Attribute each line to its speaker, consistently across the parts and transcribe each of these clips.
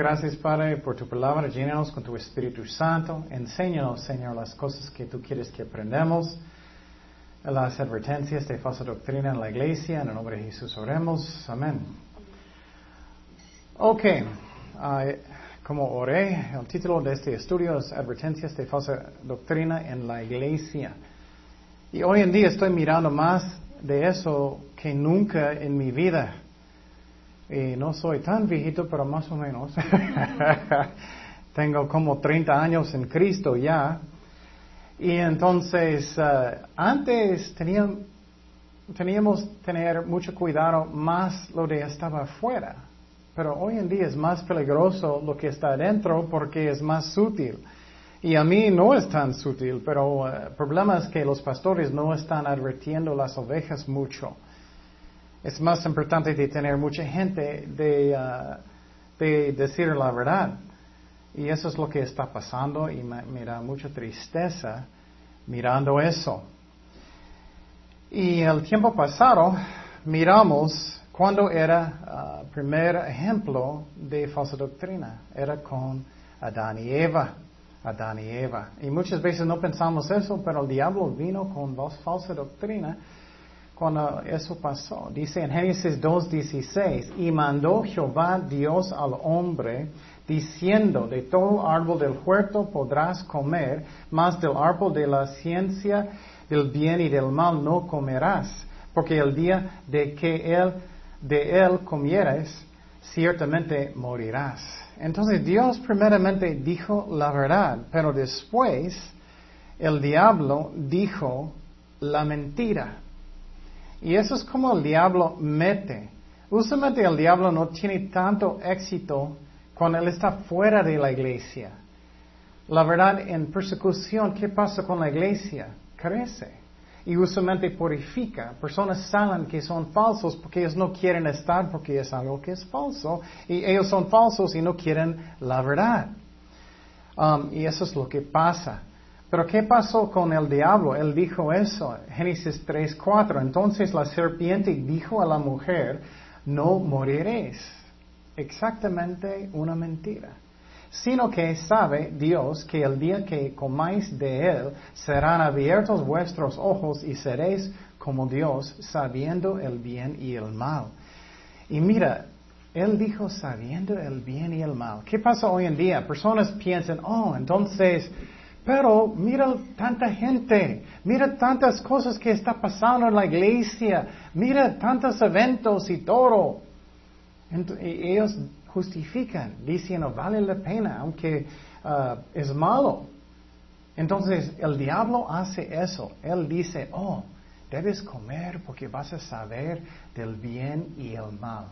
Speaker 1: Gracias Padre por tu palabra. Llénanos con tu Espíritu Santo. Enséñanos, Señor, las cosas que tú quieres que aprendamos. Las advertencias de falsa doctrina en la iglesia. En el nombre de Jesús oremos. Amén. Ok. Ah, como oré, el título de este estudio es Advertencias de falsa doctrina en la iglesia. Y hoy en día estoy mirando más de eso que nunca en mi vida. Y no soy tan viejito, pero más o menos. Tengo como 30 años en Cristo ya. Y entonces, eh, antes teníamos, teníamos tener mucho cuidado más lo de estaba afuera. Pero hoy en día es más peligroso lo que está adentro porque es más sutil. Y a mí no es tan sutil, pero el eh, problema es que los pastores no están advirtiendo las ovejas mucho. Es más importante de tener mucha gente de, uh, de decir la verdad. Y eso es lo que está pasando y me, da mucha tristeza mirando eso. Y el tiempo pasado miramos cuando era el uh, primer ejemplo de falsa doctrina. Era con Adán y Eva. Adán y Eva. Y muchas veces no pensamos eso, pero el diablo vino con falsa doctrina cuando eso pasó. Dice en Génesis 2.16, y mandó Jehová Dios al hombre, diciendo, de todo árbol del huerto podrás comer, mas del árbol de la ciencia del bien y del mal no comerás, porque el día de que él, de él comieres, ciertamente morirás. Entonces Dios primeramente dijo la verdad, pero después el diablo dijo la mentira. Y eso es como el diablo mete. Usualmente el diablo no tiene tanto éxito cuando él está fuera de la iglesia. La verdad, en persecución, ¿qué pasa con la iglesia? Crece. Y usualmente purifica. Personas salen que son falsos porque ellos no quieren estar porque es algo que es falso. Y ellos son falsos y no quieren la verdad. Um, y eso es lo que pasa. Pero ¿qué pasó con el diablo? Él dijo eso, Génesis 3:4. Entonces la serpiente dijo a la mujer, no moriréis. Exactamente una mentira. Sino que sabe Dios que el día que comáis de él serán abiertos vuestros ojos y seréis como Dios, sabiendo el bien y el mal. Y mira, él dijo sabiendo el bien y el mal. ¿Qué pasa hoy en día? Personas piensan, oh, entonces pero mira tanta gente, mira tantas cosas que está pasando en la iglesia, mira tantos eventos y todo. y ellos justifican, diciendo, vale la pena, aunque uh, es malo. Entonces el diablo hace eso. Él dice, oh, debes comer porque vas a saber del bien y el mal.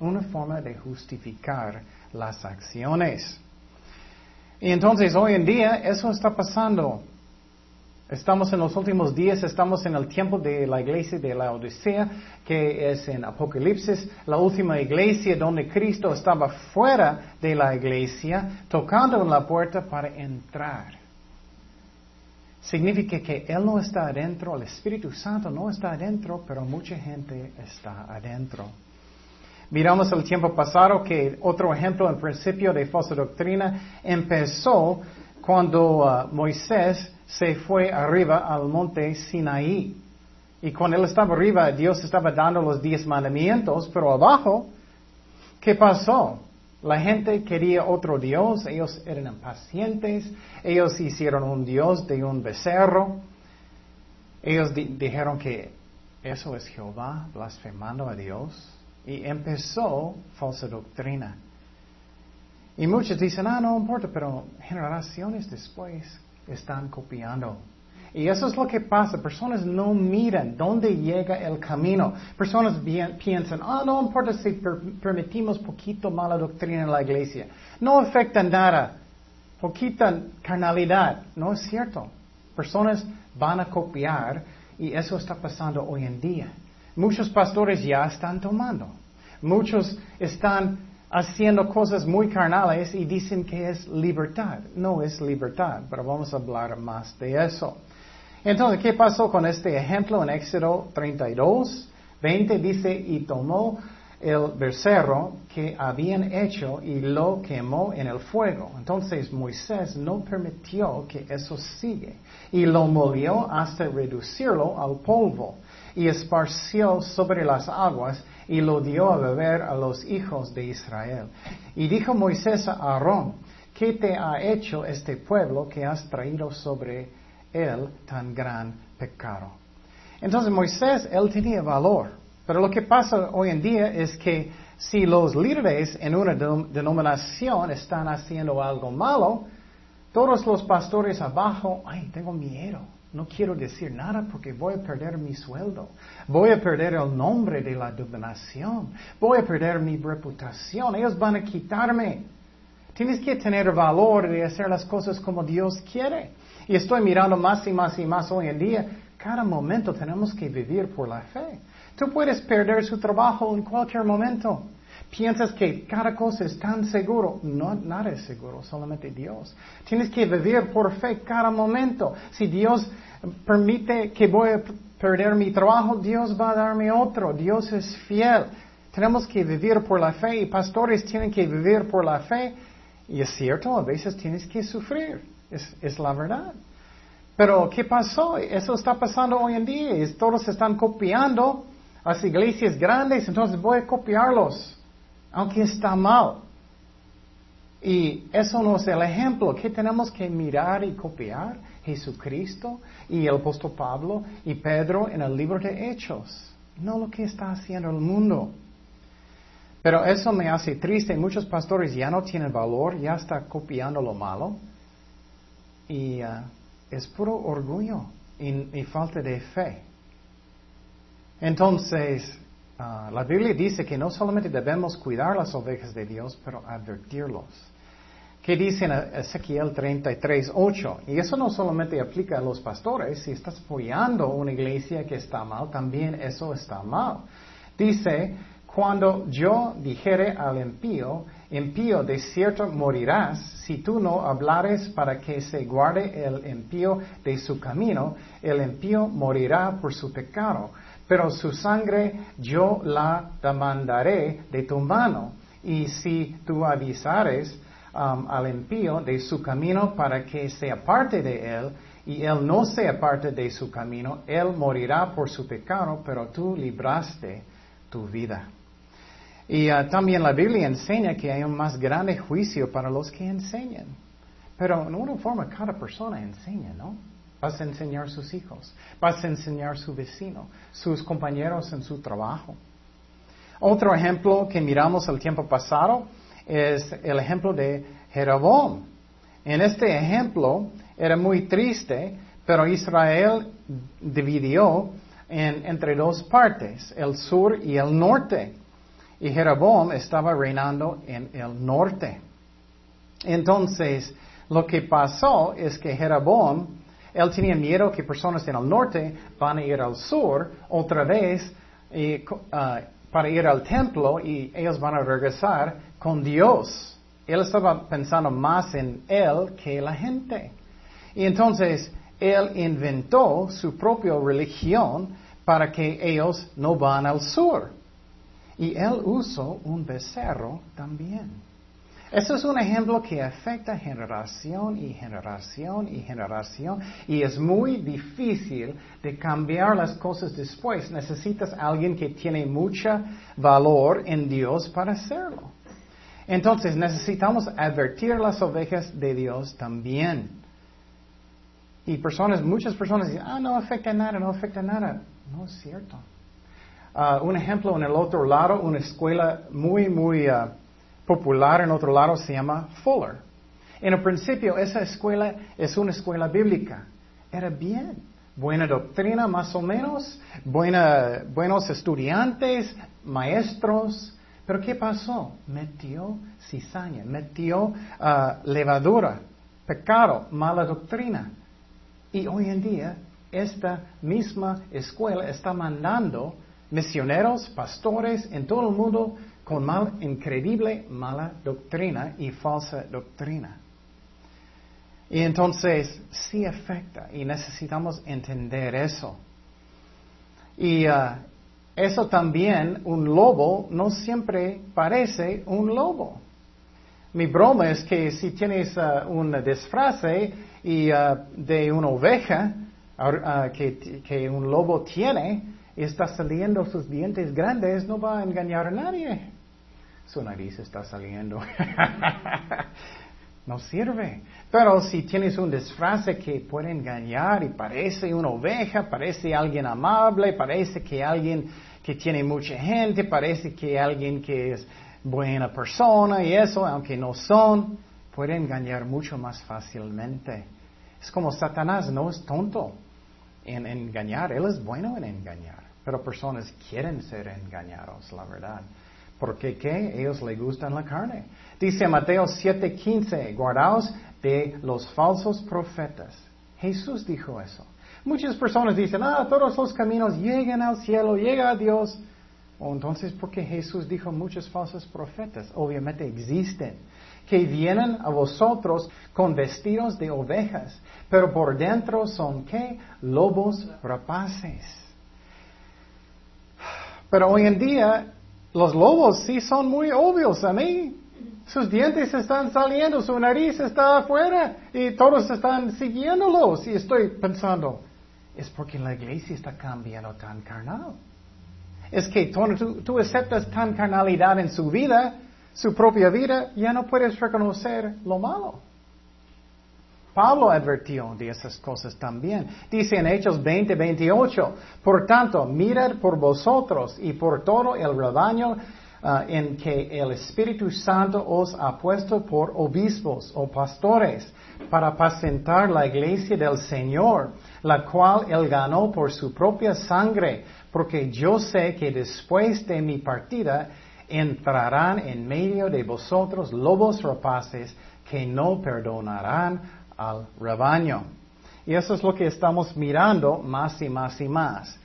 Speaker 1: Una forma de justificar las acciones. Y entonces hoy en día eso está pasando. Estamos en los últimos días, estamos en el tiempo de la iglesia de la Odisea, que es en Apocalipsis, la última iglesia donde Cristo estaba fuera de la iglesia, tocando en la puerta para entrar. Significa que Él no está adentro, el Espíritu Santo no está adentro, pero mucha gente está adentro. Miramos el tiempo pasado que otro ejemplo en principio de falsa doctrina empezó cuando uh, Moisés se fue arriba al monte Sinaí. Y cuando él estaba arriba, Dios estaba dando los diez mandamientos, pero abajo, ¿qué pasó? La gente quería otro Dios, ellos eran impacientes, ellos hicieron un Dios de un becerro, ellos dijeron que eso es Jehová blasfemando a Dios. Y empezó falsa doctrina. Y muchos dicen, ah, no importa, pero generaciones después están copiando. Y eso es lo que pasa. Personas no miran dónde llega el camino. Personas piensan, ah, no importa si permitimos poquito mala doctrina en la iglesia. No afecta nada. Poquita carnalidad. No es cierto. Personas van a copiar y eso está pasando hoy en día. Muchos pastores ya están tomando. Muchos están haciendo cosas muy carnales y dicen que es libertad. No es libertad, pero vamos a hablar más de eso. Entonces, ¿qué pasó con este ejemplo en Éxodo 32? 20 dice, y tomó el becerro que habían hecho y lo quemó en el fuego. Entonces Moisés no permitió que eso siga y lo movió hasta reducirlo al polvo y esparció sobre las aguas y lo dio a beber a los hijos de Israel. Y dijo Moisés a Aarón, ¿qué te ha hecho este pueblo que has traído sobre él tan gran pecado? Entonces Moisés, él tenía valor. Pero lo que pasa hoy en día es que si los líderes en una denominación están haciendo algo malo, todos los pastores abajo, ay, tengo miedo, no quiero decir nada porque voy a perder mi sueldo, voy a perder el nombre de la denominación, voy a perder mi reputación, ellos van a quitarme. Tienes que tener valor de hacer las cosas como Dios quiere. Y estoy mirando más y más y más hoy en día, cada momento tenemos que vivir por la fe. Tú puedes perder su trabajo en cualquier momento. Piensas que cada cosa es tan seguro. No, nada es seguro, solamente Dios. Tienes que vivir por fe cada momento. Si Dios permite que voy a perder mi trabajo, Dios va a darme otro. Dios es fiel. Tenemos que vivir por la fe y pastores tienen que vivir por la fe. Y es cierto, a veces tienes que sufrir. Es, es la verdad. Pero, ¿qué pasó? Eso está pasando hoy en día. Todos están copiando las iglesias grandes, entonces voy a copiarlos, aunque está mal. Y eso no es el ejemplo que tenemos que mirar y copiar. Jesucristo y el apóstol Pablo y Pedro en el libro de Hechos, no lo que está haciendo el mundo. Pero eso me hace triste. Muchos pastores ya no tienen valor, ya están copiando lo malo. Y uh, es puro orgullo y falta de fe. Entonces, ah, la Biblia dice que no solamente debemos cuidar las ovejas de Dios, pero advertirlos. ¿Qué dice en Ezequiel 33, 8? Y eso no solamente aplica a los pastores, si estás apoyando una iglesia que está mal, también eso está mal. Dice, cuando yo dijere al impío, impío de cierto morirás, si tú no hablares para que se guarde el impío de su camino, el impío morirá por su pecado pero su sangre yo la demandaré de tu mano. Y si tú avisares um, al impío de su camino para que se aparte de él, y él no se aparte de su camino, él morirá por su pecado, pero tú libraste tu vida. Y uh, también la Biblia enseña que hay un más grande juicio para los que enseñan. Pero en una forma cada persona enseña, ¿no? Vas a enseñar a sus hijos, vas a enseñar a su vecino, sus compañeros en su trabajo. Otro ejemplo que miramos el tiempo pasado es el ejemplo de Jeroboam. En este ejemplo era muy triste, pero Israel dividió entre dos partes, el sur y el norte. Y Jeroboam estaba reinando en el norte. Entonces, lo que pasó es que Jeroboam él tenía miedo que personas en el norte van a ir al sur otra vez ah, para ir al templo y ellos van a regresar con Dios. Él estaba pensando más en él que la gente. Y entonces él inventó su propia religión para que ellos no van al sur. Y él usó un becerro también. Eso es un ejemplo que afecta generación y generación y generación y es muy difícil de cambiar las cosas después. Necesitas alguien que tiene mucho valor en Dios para hacerlo. Entonces necesitamos advertir las ovejas de Dios también. Y personas, muchas personas dicen, ah, no afecta nada, no afecta nada. No es cierto. Ah, un ejemplo en el otro lado, una escuela muy, muy... Ah, popular en otro lado se llama Fuller. En el principio esa escuela es una escuela bíblica. Era bien. Buena doctrina más o menos, buena, buenos estudiantes, maestros. Pero ¿qué pasó? Metió cizaña, metió ah, levadura, pecado, mala doctrina. Y hoy en día esta misma escuela está mandando misioneros, pastores en todo el mundo con mal, increíble mala doctrina y falsa doctrina. Y entonces sí afecta y necesitamos entender eso. Y uh, Eso también, un lobo no siempre parece un lobo. Mi broma es que si tienes uh, un disfrace y, uh, de una oveja uh, que, que, un lobo tiene y está saliendo sus dientes grandes, no va a engañar a nadie. Su nariz está saliendo. no sirve. Pero si tienes un disfraz que puede engañar y parece una oveja, parece alguien amable, parece que alguien que tiene mucha gente, parece que alguien que es buena persona y eso, aunque no son, puede engañar mucho más fácilmente. Es como Satanás no es tonto en engañar, él es bueno en engañar, pero personas quieren ser engañados, la verdad. Porque ¿qué? Ellos le gustan la carne. Dice Mateo 7:15, guardaos de los falsos profetas. Jesús dijo eso. Muchas personas dicen, ah, todos los caminos llegan al cielo, llega a Dios. Entonces, ¿por qué Jesús dijo muchos falsos profetas? Obviamente existen, que vienen a vosotros con vestidos de ovejas, pero por dentro son qué? Lobos rapaces. Pero hoy en día los lobos sí son muy obvios a mí. Sus dientes están saliendo, su nariz está afuera y todos están siguiéndolos. Y estoy pensando, es porque la iglesia está cambiando tan carnal. Es que tú, tú aceptas tan carnalidad en su vida, su propia vida, ya no puedes reconocer lo malo. Pablo advirtió de esas cosas también. Dice en Hechos 20, 28, por tanto, mirad por vosotros y por todo el rebaño ah, en que el Espíritu Santo os ha puesto por obispos o pastores para apacentar la iglesia del Señor, la cual él ganó por su propia sangre, porque yo sé que después de mi partida entrarán en medio de vosotros lobos rapaces que no perdonarán al rebaño. Y eso es lo que estamos mirando más y más y más.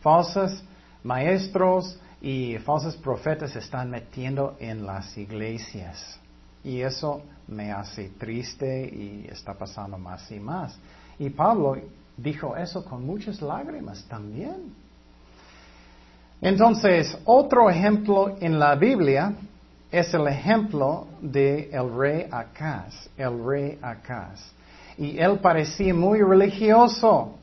Speaker 1: Falsos maestros y falsos profetas se están metiendo en las iglesias. Y eso me hace triste y está pasando más y más. Y Pablo dijo eso con muchas lágrimas también. Entonces, otro ejemplo en la Biblia es el ejemplo de el rey Acaz, el rey Acaz. Y él parecía muy religioso.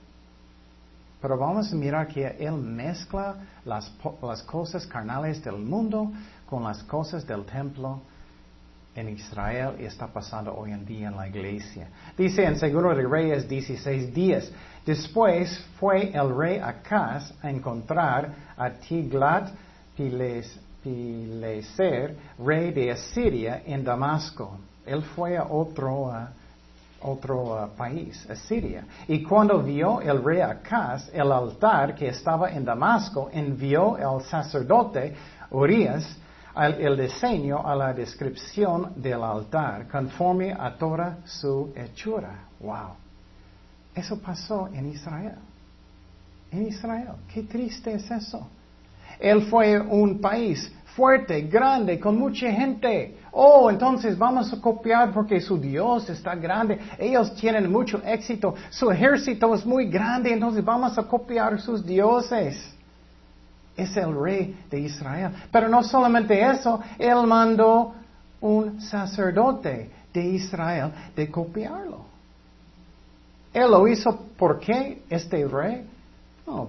Speaker 1: Pero vamos a mirar que él mezcla las, cosas carnales del mundo con las cosas del templo en Israel y está pasando hoy en día en la iglesia. Dice en Seguro de Reyes 16 días. Después fue el rey Acaz a encontrar a Tiglat Piles Pileser, rey de Asiria, en Damasco. Él fue a otro, otro país, Asiria. Y cuando vio el rey Acaz el altar que estaba en Damasco, envió el sacerdote Urias el diseño a la descripción del altar, conforme a toda su hechura. Wow. Eso pasó en Israel. En Israel. Qué triste es eso. Él fue un país fuerte, grande, con mucha gente. Oh, entonces vamos a copiar porque su Dios está grande. Ellos tienen mucho éxito. Su ejército es muy grande, entonces vamos a copiar sus dioses. Es el rey de Israel. Pero no solamente eso, él mandó un sacerdote de Israel de copiarlo. Él lo hizo porque este rey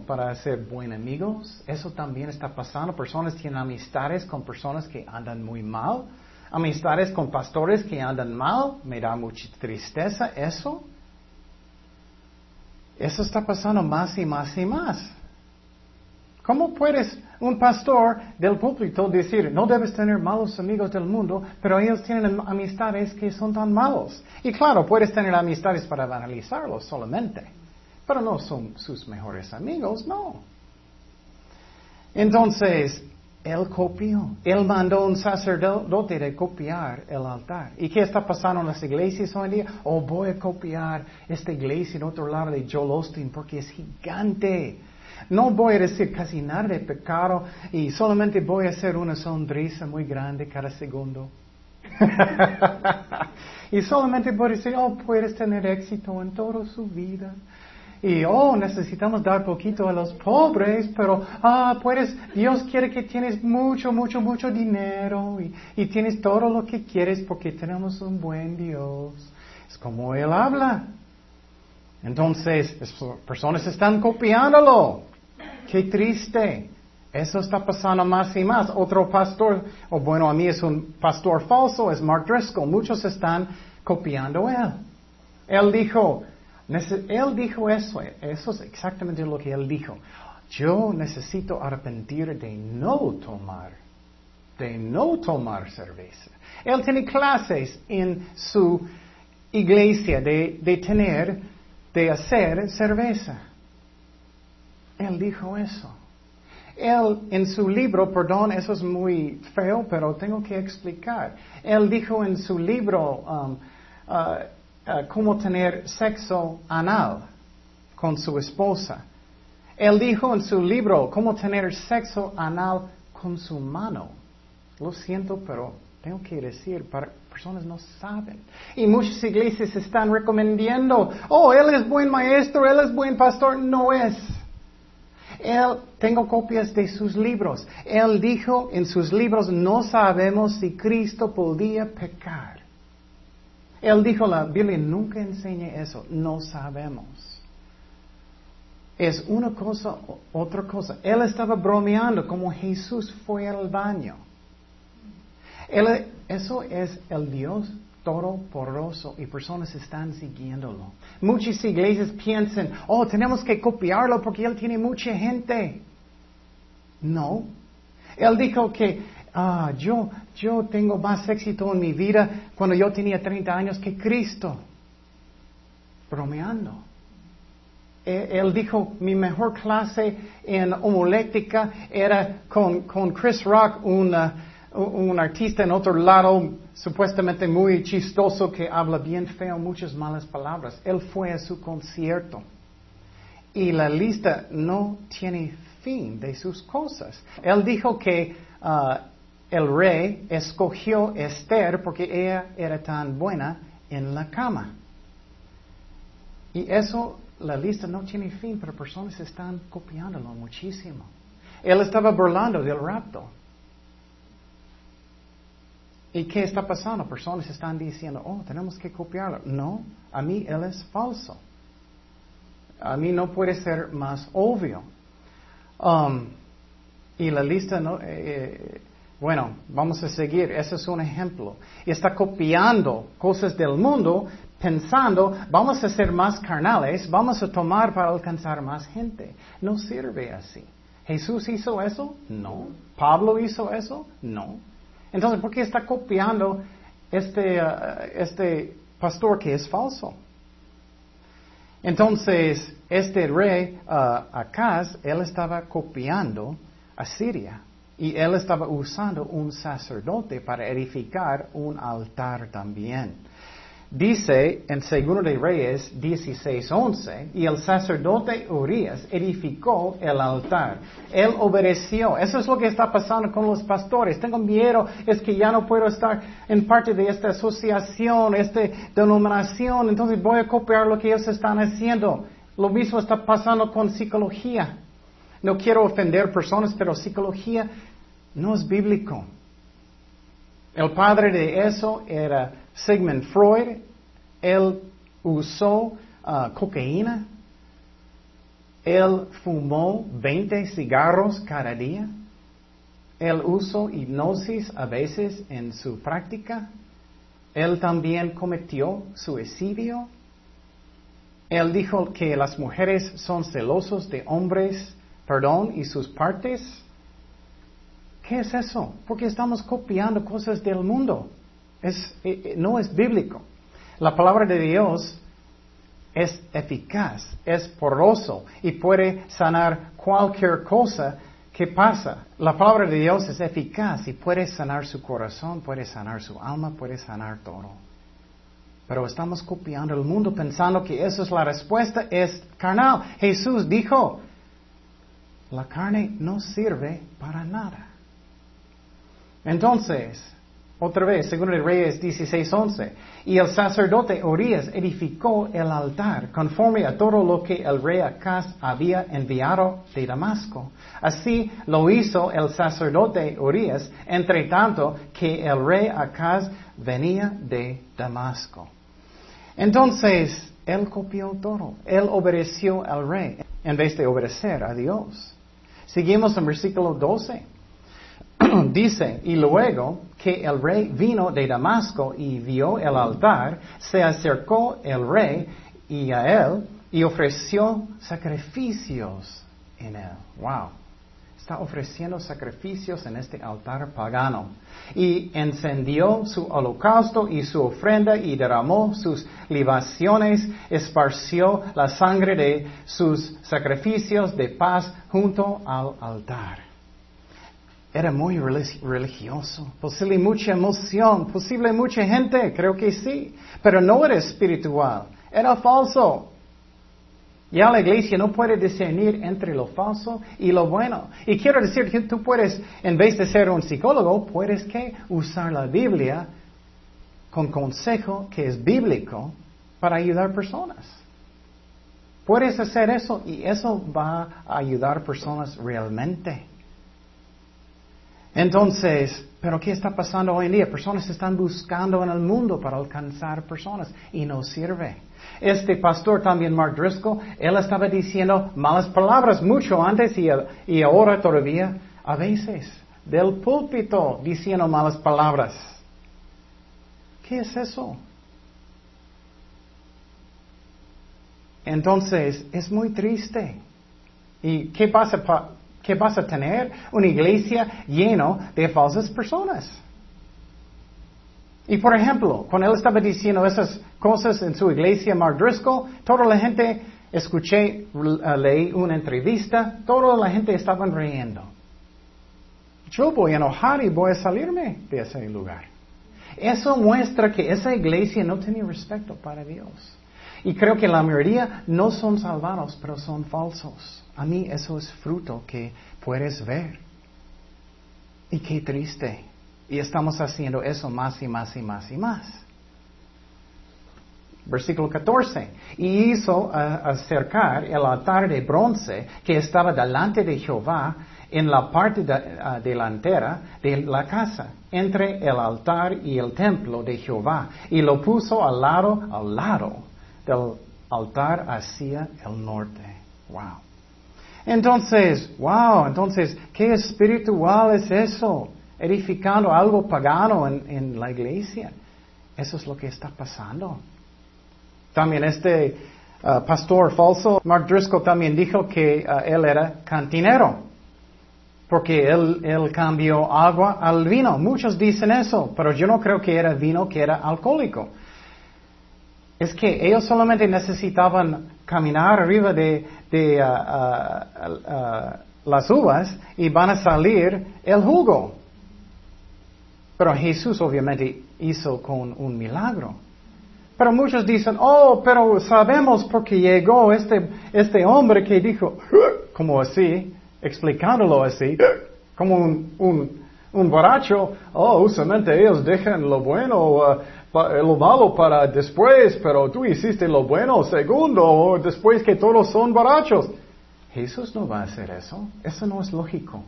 Speaker 1: para ser buen amigos. Eso también está pasando. Personas tienen amistades con personas que andan muy mal. Amistades con pastores que andan mal. Me da mucha tristeza eso. Eso está pasando más y más y más. ¿Cómo puedes un pastor del púlpito decir, no debes tener malos amigos del mundo, pero ellos tienen amistades que son tan malos? Y claro, puedes tener amistades para analizarlos solamente pero no son sus mejores amigos, no. Entonces, él copió, él mandó un sacerdote de copiar el altar. ¿Y qué está pasando en las iglesias hoy en día? Oh, voy a copiar esta iglesia en otro lado de Joel Austin porque es gigante. No voy a decir casi nada de pecado y solamente voy a hacer una sonrisa muy grande cada segundo. y solamente voy a decir, oh, puedes tener éxito en toda su vida Y, oh, necesitamos dar poquito a los pobres, pero, ah, puedes, Dios quiere que tienes mucho, mucho, mucho dinero y, y tienes todo lo que quieres porque tenemos un buen Dios. Es como Él habla. Entonces, personas están copiándolo. Qué triste. Eso está pasando más y más. Otro pastor, o bueno, a mí es un pastor falso, es Mark Driscoll. Muchos están copiando él. Él dijo, él dijo eso, eso es exactamente lo que él dijo. Yo necesito arrepentir de no tomar, de no tomar cerveza. Él tiene clases en su iglesia de, de tener, de hacer cerveza. Él dijo eso. Él en su libro, perdón, eso es muy feo, pero tengo que explicar. Él dijo en su libro um, uh, uh, cómo tener sexo anal con su esposa. Él dijo en su libro cómo tener sexo anal con su mano. Lo siento, pero tengo que decir, para, personas no saben. Y muchas iglesias están recomendando, oh, él es buen maestro, él es buen pastor. No es. Él, tengo copias de sus libros. Él dijo en sus libros, no sabemos si Cristo podía pecar. Él dijo, la Biblia nunca enseña eso, no sabemos. Es una cosa, otra cosa. Él estaba bromeando como Jesús fue al baño. eso es el Dios poroso y personas están siguiéndolo. Muchas iglesias piensan, oh, tenemos que copiarlo porque él tiene mucha gente. No. Él dijo que ah, yo, yo tengo más éxito en mi vida cuando yo tenía 30 años que Cristo. Bromeando. E, él dijo, mi mejor clase en homoléctica era con, con Chris Rock, una un artista en otro lado, supuestamente muy chistoso, que habla bien feo, muchas malas palabras. Él fue a su concierto. Y la lista no tiene fin de sus cosas. Él dijo que uh, el rey escogió Esther porque ella era tan buena en la cama. Y eso, la lista no tiene fin, pero personas están copiándolo muchísimo. Él estaba burlando del rapto. ¿Y qué está pasando? Personas están diciendo, oh, tenemos que copiarlo. No, a mí él es falso. A mí no puede ser más obvio. Um, y la lista, no, eh, eh, bueno, vamos a seguir. Ese es un ejemplo. Y está copiando cosas del mundo pensando, vamos a ser más carnales, vamos a tomar para alcanzar más gente. No sirve así. ¿Jesús hizo eso? No. ¿Pablo hizo eso? No. Entonces, ¿por qué está copiando este, uh, este pastor que es falso? Entonces, este rey uh, Acaz, él estaba copiando a Siria y él estaba usando un sacerdote para edificar un altar también. Dice en Segundo de Reyes 16:11, y el sacerdote Urias edificó el altar. Él obedeció. Eso es lo que está pasando con los pastores. Tengo miedo, es que ya no puedo estar en parte de esta asociación, esta denominación, entonces voy a copiar lo que ellos están haciendo. Lo mismo está pasando con psicología. No quiero ofender personas, pero psicología no es bíblico. El padre de eso era Sigmund Freud, él usó uh, cocaína, él fumó 20 cigarros cada día, él usó hipnosis a veces en su práctica, él también cometió suicidio, él dijo que las mujeres son celosos de hombres, perdón, y sus partes. ¿Qué es eso? Porque estamos copiando cosas del mundo. Eh, eh, no es bíblico. La palabra de Dios es eficaz, es poroso y puede sanar cualquier cosa que pasa. La palabra de Dios es eficaz y puede sanar su corazón, puede sanar su alma, puede sanar todo. Pero estamos copiando el mundo pensando que esa es la respuesta, es carnal. Jesús dijo, la carne no sirve para nada. Entonces, Otra vez, según el Reyes 16:11. Y el sacerdote Orías edificó el altar conforme a todo lo que el rey Acaz había enviado de Damasco. Así lo hizo el sacerdote Orías, entre tanto que el rey Acaz venía de Damasco. Entonces, él copió todo. Él obedeció al rey en vez de obedecer a Dios. Seguimos en versículo 12. Dice, y luego que el rey vino de Damasco y vio el altar, se acercó el rey y a él y ofreció sacrificios en él. Wow. Está ofreciendo sacrificios en este altar pagano. Y encendió su holocausto y su ofrenda y derramó sus libaciones, esparció la sangre de sus sacrificios de paz junto al altar. Era muy religioso, posible mucha emoción, posible mucha gente, creo que sí, pero no era espiritual, era falso. Ya la iglesia no puede discernir entre lo falso y lo bueno. Y quiero decir que tú puedes, en vez de ser un psicólogo, puedes que usar la Biblia con consejo que es bíblico para ayudar personas. Puedes hacer eso y eso va a ayudar personas realmente. Entonces, ¿pero qué está pasando hoy en día? Personas están buscando en el mundo para alcanzar personas y no sirve. Este pastor también, Mark Driscoll, él estaba diciendo malas palabras mucho antes y, y ahora todavía a veces del púlpito diciendo malas palabras. ¿Qué es eso? Entonces, es muy triste. ¿Y qué pasa? ¿Qué vas a tener? Una iglesia llena de falsas personas. Y por ejemplo, cuando él estaba diciendo esas cosas en su iglesia, Mark Driscoll, toda la gente, escuché, leí una entrevista, toda la gente estaba riendo. Yo voy a enojar y voy a salirme de ese lugar. Eso muestra que esa iglesia no tiene respeto para Dios. Y creo que la mayoría no son salvados, pero son falsos. A mí eso es fruto que puedes ver. Y qué triste. Y estamos haciendo eso más y más y más y más. Versículo 14. Y hizo uh, acercar el altar de bronce que estaba delante de Jehová en la parte uh, delantera de la casa, entre el altar y el templo de Jehová, y lo puso al lado, al lado del altar hacia el norte. Wow. Entonces, wow, entonces, ¿qué espiritual es eso? Edificando algo pagano en, la iglesia. Eso es lo que está pasando. También este uh, pastor falso, Mark Driscoll, también dijo que uh, él era cantinero. Porque él, él cambió agua al vino. Muchos dicen eso, pero yo no creo que era vino que era alcohólico es que ellos solamente necesitaban caminar arriba de, uh, uh, uh, las uvas y van a salir el jugo. Pero Jesús obviamente hizo con un milagro. Pero muchos dicen, oh, pero sabemos porque llegó este, este hombre que dijo, como así, explicándolo así, como un, un, un borracho, oh, usualmente ellos dejan lo bueno lo malo para después, pero tú hiciste lo bueno segundo, después que todos son borrachos. Jesús no va a hacer eso. Eso no es lógico.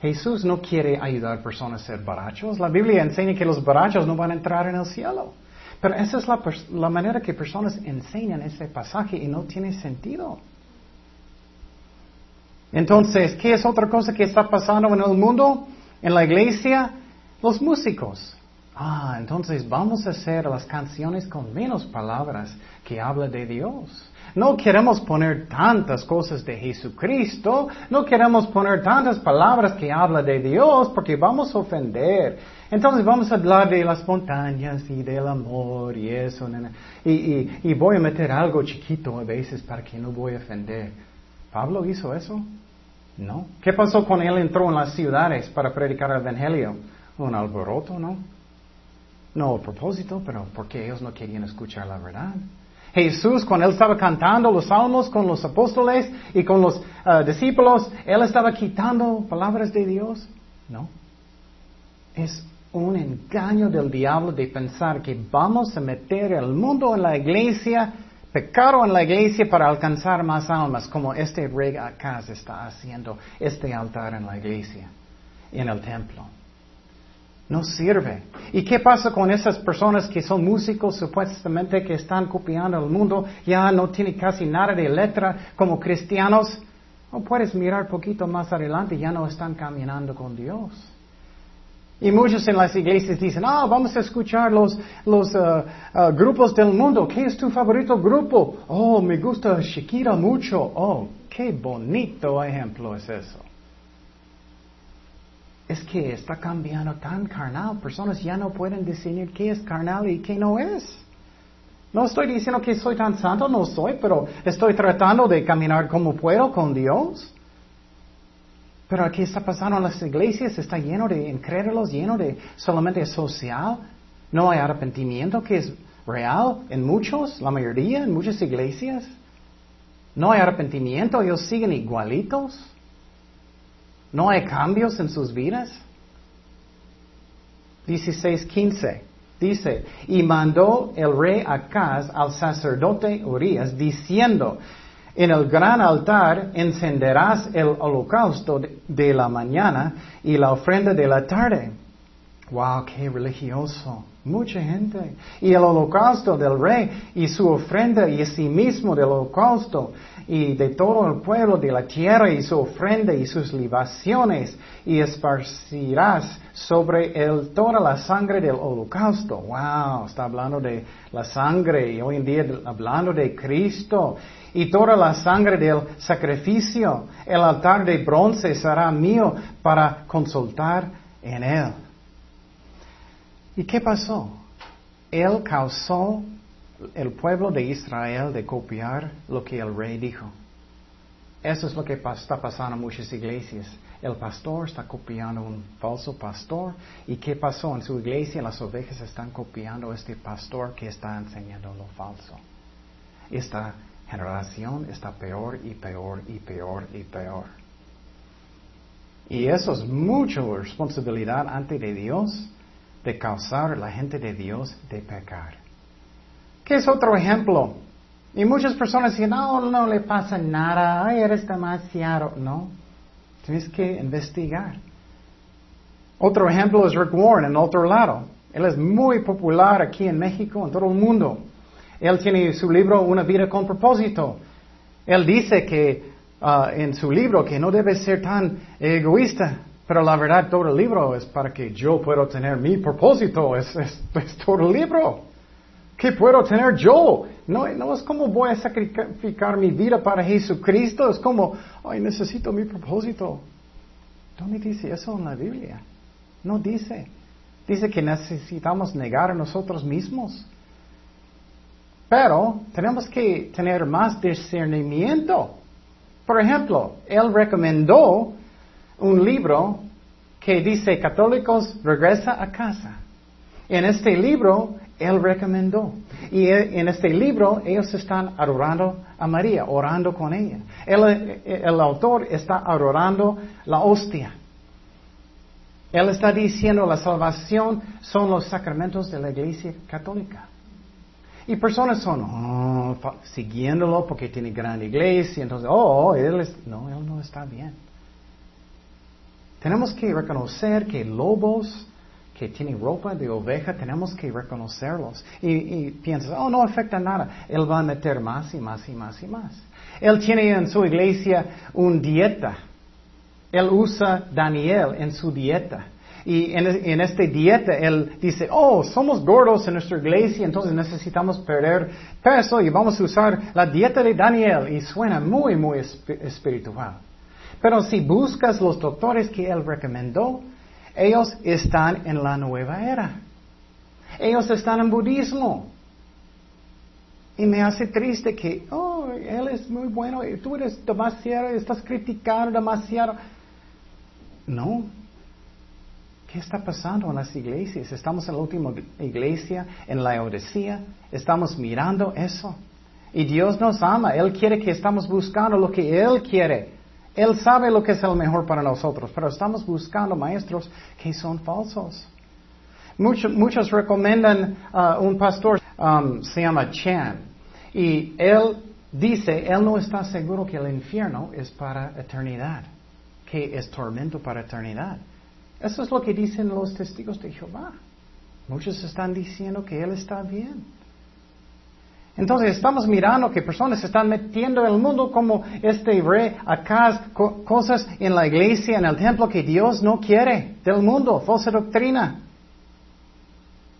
Speaker 1: Jesús no quiere ayudar a personas a ser borrachos. La Biblia enseña que los borrachos no van a entrar en el cielo. Pero esa es la, la manera que personas enseñan ese pasaje y no tiene sentido. Entonces, ¿qué es otra cosa que está pasando en el mundo? En la iglesia, los músicos. Ah, entonces vamos a hacer las canciones con menos palabras que habla de Dios. No queremos poner tantas cosas de Jesucristo, no queremos poner tantas palabras que habla de Dios porque vamos a ofender. Entonces vamos a hablar de las montañas y del amor y eso. Y, y, voy a meter algo chiquito a veces para que no voy a ofender. ¿Pablo hizo eso? No. ¿Qué pasó cuando él entró en las ciudades para predicar el Evangelio? Un alboroto, ¿no? No a propósito, pero porque ellos no querían escuchar la verdad. Jesús, cuando él estaba cantando los salmos con los apóstoles y con los uh, discípulos, él estaba quitando palabras de Dios. No. Es un engaño del diablo de pensar que vamos a meter el mundo en la iglesia, pecado en la iglesia para alcanzar más almas, como este rey acá está haciendo este altar en la iglesia, en el templo. No sirve. ¿Y qué pasa con esas personas que son músicos supuestamente que están copiando el mundo? Ya no tienen casi nada de letra como cristianos. O puedes mirar poquito más adelante, ya no están caminando con Dios. Y muchos en las iglesias dicen, ah, vamos a escuchar los, los uh, grupos del mundo. ¿Qué es tu favorito grupo? Oh, me gusta Shakira mucho. Oh, qué bonito ejemplo es eso es que está cambiando tan carnal. Personas ya no pueden decidir qué es carnal y qué no es. No estoy diciendo que soy tan santo, no soy, pero estoy tratando de caminar como puedo con Dios. Pero aquí está pasando en las iglesias, está lleno de incrédulos, lleno de solamente social. No hay arrepentimiento que es real en muchos, la mayoría, en muchas iglesias. No hay arrepentimiento, ellos siguen igualitos. ¿No hay cambios en sus vidas? 16.15 dice, y mandó el rey Acaz al sacerdote Urias diciendo, en el gran altar encenderás el holocausto de la mañana y la ofrenda de la tarde. ¡Wow! ¡Qué religioso! Mucha gente. Y el holocausto del rey y su ofrenda y sí mismo del holocausto y de todo el pueblo de la tierra y su ofrenda y sus libaciones y esparcirás sobre él toda la sangre del holocausto. Wow, está hablando de la sangre y hoy en día hablando de Cristo y toda la sangre del sacrificio. El altar de bronce será mío para consultar en él. ¿Y qué pasó? Él causó el pueblo de Israel de copiar lo que el rey dijo. Eso es lo que está pasando en muchas iglesias. El pastor está copiando un falso pastor. ¿Y qué pasó en su iglesia? Las ovejas están copiando este pastor que está enseñando lo falso. Esta generación está peor y peor y peor y peor. Y eso es mucha responsabilidad ante de Dios de causar a la gente de Dios de pecar. ¿Qué es otro ejemplo? Y muchas personas dicen, no, no le pasa nada, ay, eres demasiado. No, tienes que investigar. Otro ejemplo es Rick Warren en otro lado. Él es muy popular aquí en México, en todo el mundo. Él tiene su libro Una vida con propósito. Él dice que uh, en su libro que no debe ser tan egoísta, pero la verdad todo el libro es para que yo pueda tener mi propósito, es todo el libro. ¿Qué puedo tener yo? No, no es como voy a sacrificar mi vida para Jesucristo, es como, ay, necesito mi propósito. ¿Dónde dice eso en la Biblia? No dice. Dice que necesitamos negar a nosotros mismos. Pero tenemos que tener más discernimiento. Por ejemplo, él recomendó un libro que dice, católicos, regresa a casa. En este libro él recomendó. Y en este libro ellos están adorando a María, orando con ella. El, autor está adorando la hostia. Él está diciendo la salvación son los sacramentos de la iglesia católica. Y personas son oh, siguiéndolo porque tiene gran iglesia, entonces, oh, él no está bien. Tenemos que reconocer que lobos que tienen ropa de oveja, tenemos que reconocerlos. Y, piensas, oh, no afecta nada. Él va a meter más y más y más y más. Él tiene en su iglesia una dieta. Él usa Daniel en su dieta. Y en, en esta dieta él dice, oh, somos gordos en nuestra iglesia, entonces necesitamos perder peso y vamos a usar la dieta de Daniel. Y suena muy, muy espiritual. Pero si buscas los doctores que él recomendó, ellos están en la nueva era. Ellos están en budismo. Y me hace triste que, oh, él es muy bueno tú eres demasiado, estás criticando demasiado. No. ¿Qué está pasando en las iglesias? Estamos en la última iglesia, en la Odisea. Estamos mirando eso. Y Dios nos ama. Él quiere que estamos buscando lo que Él quiere. Él sabe lo que es el mejor para nosotros, pero estamos buscando maestros que son falsos. Muchos, muchos recomiendan uh, un pastor, um, se llama Chan, y él dice, él no está seguro que el infierno es para eternidad, que es tormento para eternidad. Eso es lo que dicen los testigos de Jehová. Muchos están diciendo que él está bien. Entonces estamos mirando que personas están metiendo en el mundo como este rey acá, cosas en la iglesia, en el templo que Dios no quiere del mundo, falsa doctrina.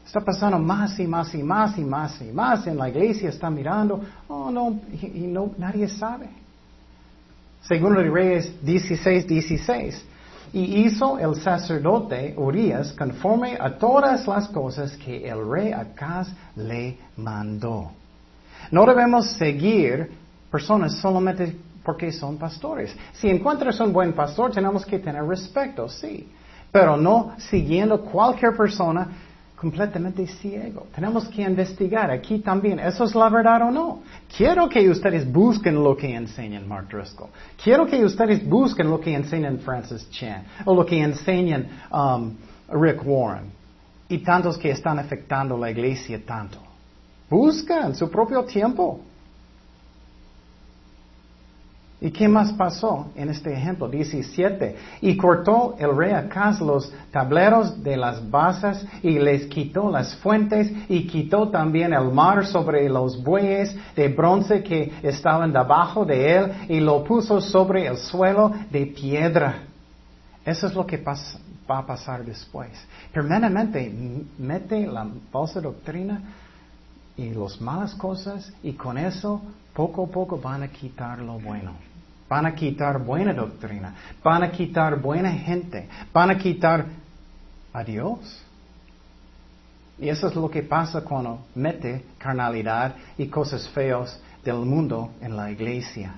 Speaker 1: Está pasando más y más y más y más y más en la iglesia, está mirando, oh no, y, no, nadie sabe. Según el Reyes 16, 16. Y hizo el sacerdote Urias conforme a todas las cosas que el rey Acaz le mandó. No debemos seguir personas solamente porque son pastores. Si encuentras un buen pastor, tenemos que tener respeto, sí. Pero no siguiendo cualquier persona completamente ciego. Tenemos que investigar aquí también. ¿Eso es la verdad o no? Quiero que ustedes busquen lo que enseñan Mark Driscoll. Quiero que ustedes busquen lo que enseñan Francis Chan o lo que enseñan um, Rick Warren y tantos que están afectando la iglesia tanto. Busca en su propio tiempo. ¿Y qué más pasó en este ejemplo? 17. Y cortó el rey Acaz los tableros de las basas y les quitó las fuentes y quitó también el mar sobre los bueyes de bronce que estaban debajo de él y lo puso sobre el suelo de piedra. Eso es lo que va a pasar después. Permanentemente mete la falsa doctrina y las malas cosas y con eso poco a poco van a quitar lo bueno. Van a quitar buena doctrina, van a quitar buena gente, van a quitar a Dios. Y eso es lo que pasa cuando mete carnalidad y cosas feas del mundo en la iglesia.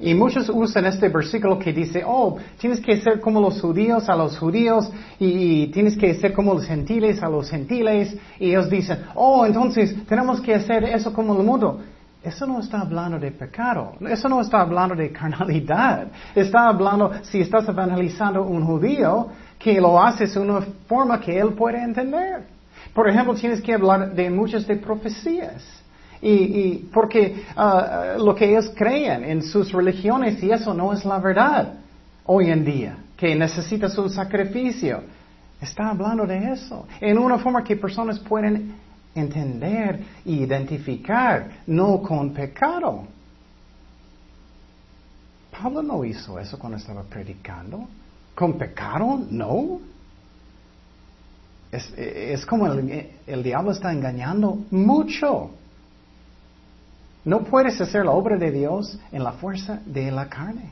Speaker 1: Y muchos usan este versículo que dice, oh, tienes que ser como los judíos a los judíos y, tienes que ser como los gentiles a los gentiles. Y ellos dicen, oh, entonces tenemos que hacer eso como el mundo. Eso no está hablando de pecado, eso no está hablando de carnalidad. Está hablando, si estás evangelizando un judío, que lo haces de una forma que él puede entender. Por ejemplo, tienes que hablar de muchas de profecías. Y, porque ah, lo que ellos creen en sus religiones y eso no es la verdad hoy en día, que necesitas un sacrificio. Está hablando de eso, en una forma que personas pueden entender e identificar, no con pecado. Pablo no hizo eso cuando estaba predicando. ¿Con pecado? No. Es, como el diablo está engañando mucho. No puedes hacer la obra de Dios en la fuerza de la carne.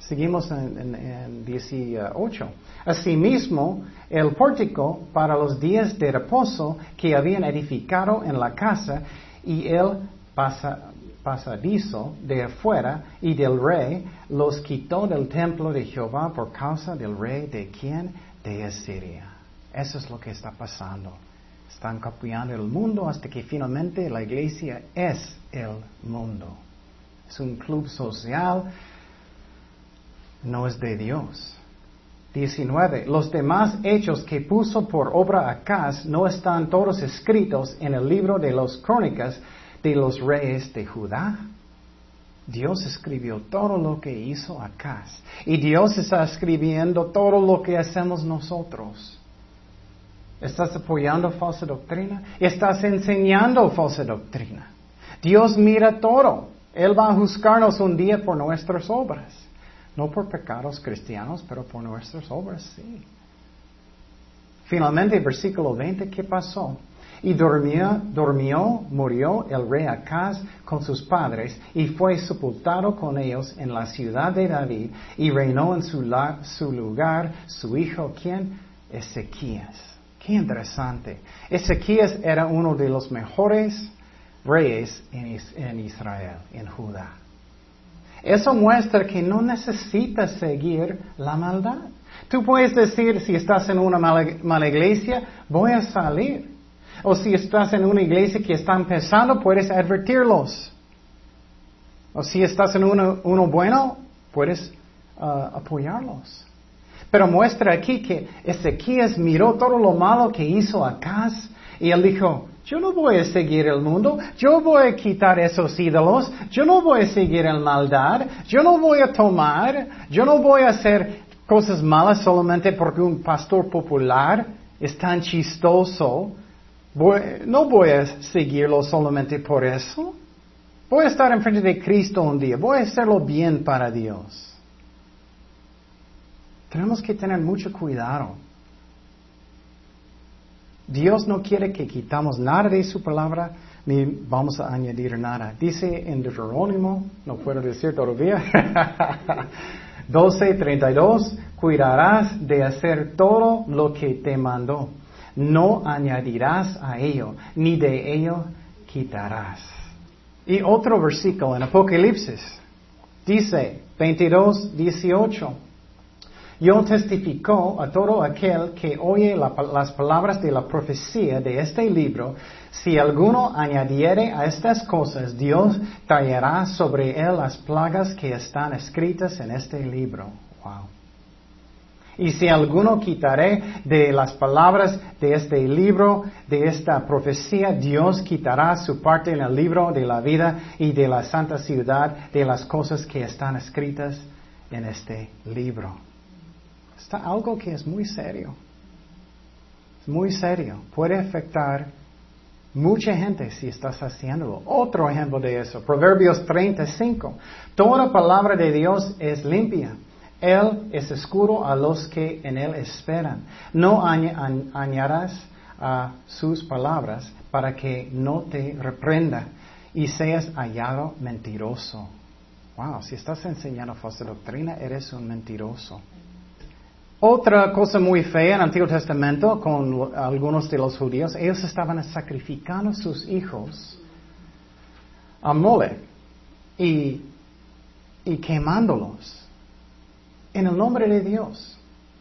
Speaker 1: Seguimos en, 18. Asimismo, el pórtico para los días de reposo que habían edificado en la casa y el pasadizo de afuera y del rey los quitó del templo de Jehová por causa del rey de quien? De Asiria. Eso es lo que está pasando. Están copiando el mundo hasta que finalmente la iglesia es el mundo. Es un club social, no es de Dios. 19. Los demás hechos que puso por obra Acaz no están todos escritos en el libro de las crónicas de los reyes de Judá. Dios escribió todo lo que hizo Acaz. Y Dios está escribiendo todo lo que hacemos nosotros. ¿Estás apoyando falsa doctrina? ¿Estás enseñando falsa doctrina? Dios mira todo. Él va a juzgarnos un día por nuestras obras. No por pecados cristianos, pero por nuestras obras, sí. Finalmente, versículo 20, ¿qué pasó? Y durmió, durmió, murió el rey Acaz con sus padres y fue sepultado con ellos en la ciudad de David y reinó en su, su lugar su hijo, ¿quién? Ezequías. Qué interesante. Ezequías era uno de los mejores reyes en, Israel, en Judá. Eso muestra que no necesitas seguir la maldad. Tú puedes decir, si estás en una mala, iglesia, voy a salir. O si estás en una iglesia que está empezando, puedes advertirlos. O si estás en uno, bueno, puedes uh, apoyarlos. Pero muestra aquí que Ezequías miró todo lo malo que hizo Acaz y él dijo, yo no voy a seguir el mundo, yo voy a quitar esos ídolos, yo no voy a seguir el maldad, yo no voy a tomar, yo no voy a hacer cosas malas solamente porque un pastor popular es tan chistoso. no voy a seguirlo solamente por eso. Voy a estar enfrente de Cristo un día, voy a hacerlo bien para Dios. Tenemos que tener mucho cuidado. Dios no quiere que quitamos nada de su palabra, ni vamos a añadir nada. Dice en Deuterónimo, no puedo decir todavía, 12:32, cuidarás de hacer todo lo que te mandó. No añadirás a ello, ni de ello quitarás. Y otro versículo en Apocalipsis dice 22, 18. Yo testifico a todo aquel que oye las palabras de la profecía de este libro, si alguno añadiere a estas cosas, Dios traerá sobre él las plagas que están escritas en este libro. Y si alguno quitaré de las palabras de este libro, de esta profecía, Dios quitará su parte en el libro de la vida y de la santa ciudad de las cosas que están escritas en este libro. Está algo que es muy serio. Es muy serio. Puede afectar mucha gente si estás haciéndolo. Otro ejemplo de eso, Proverbios 35. Toda palabra de Dios es limpia. Él es escuro a los que en Él esperan. No añadas a sus palabras para que no te reprenda y seas hallado mentiroso. Wow, si estás enseñando falsa doctrina, eres un mentiroso. Otra cosa muy fea en el Antiguo Testamento con algunos de los judíos, ellos estaban sacrificando sus hijos a mole y, y quemándolos en el nombre de Dios.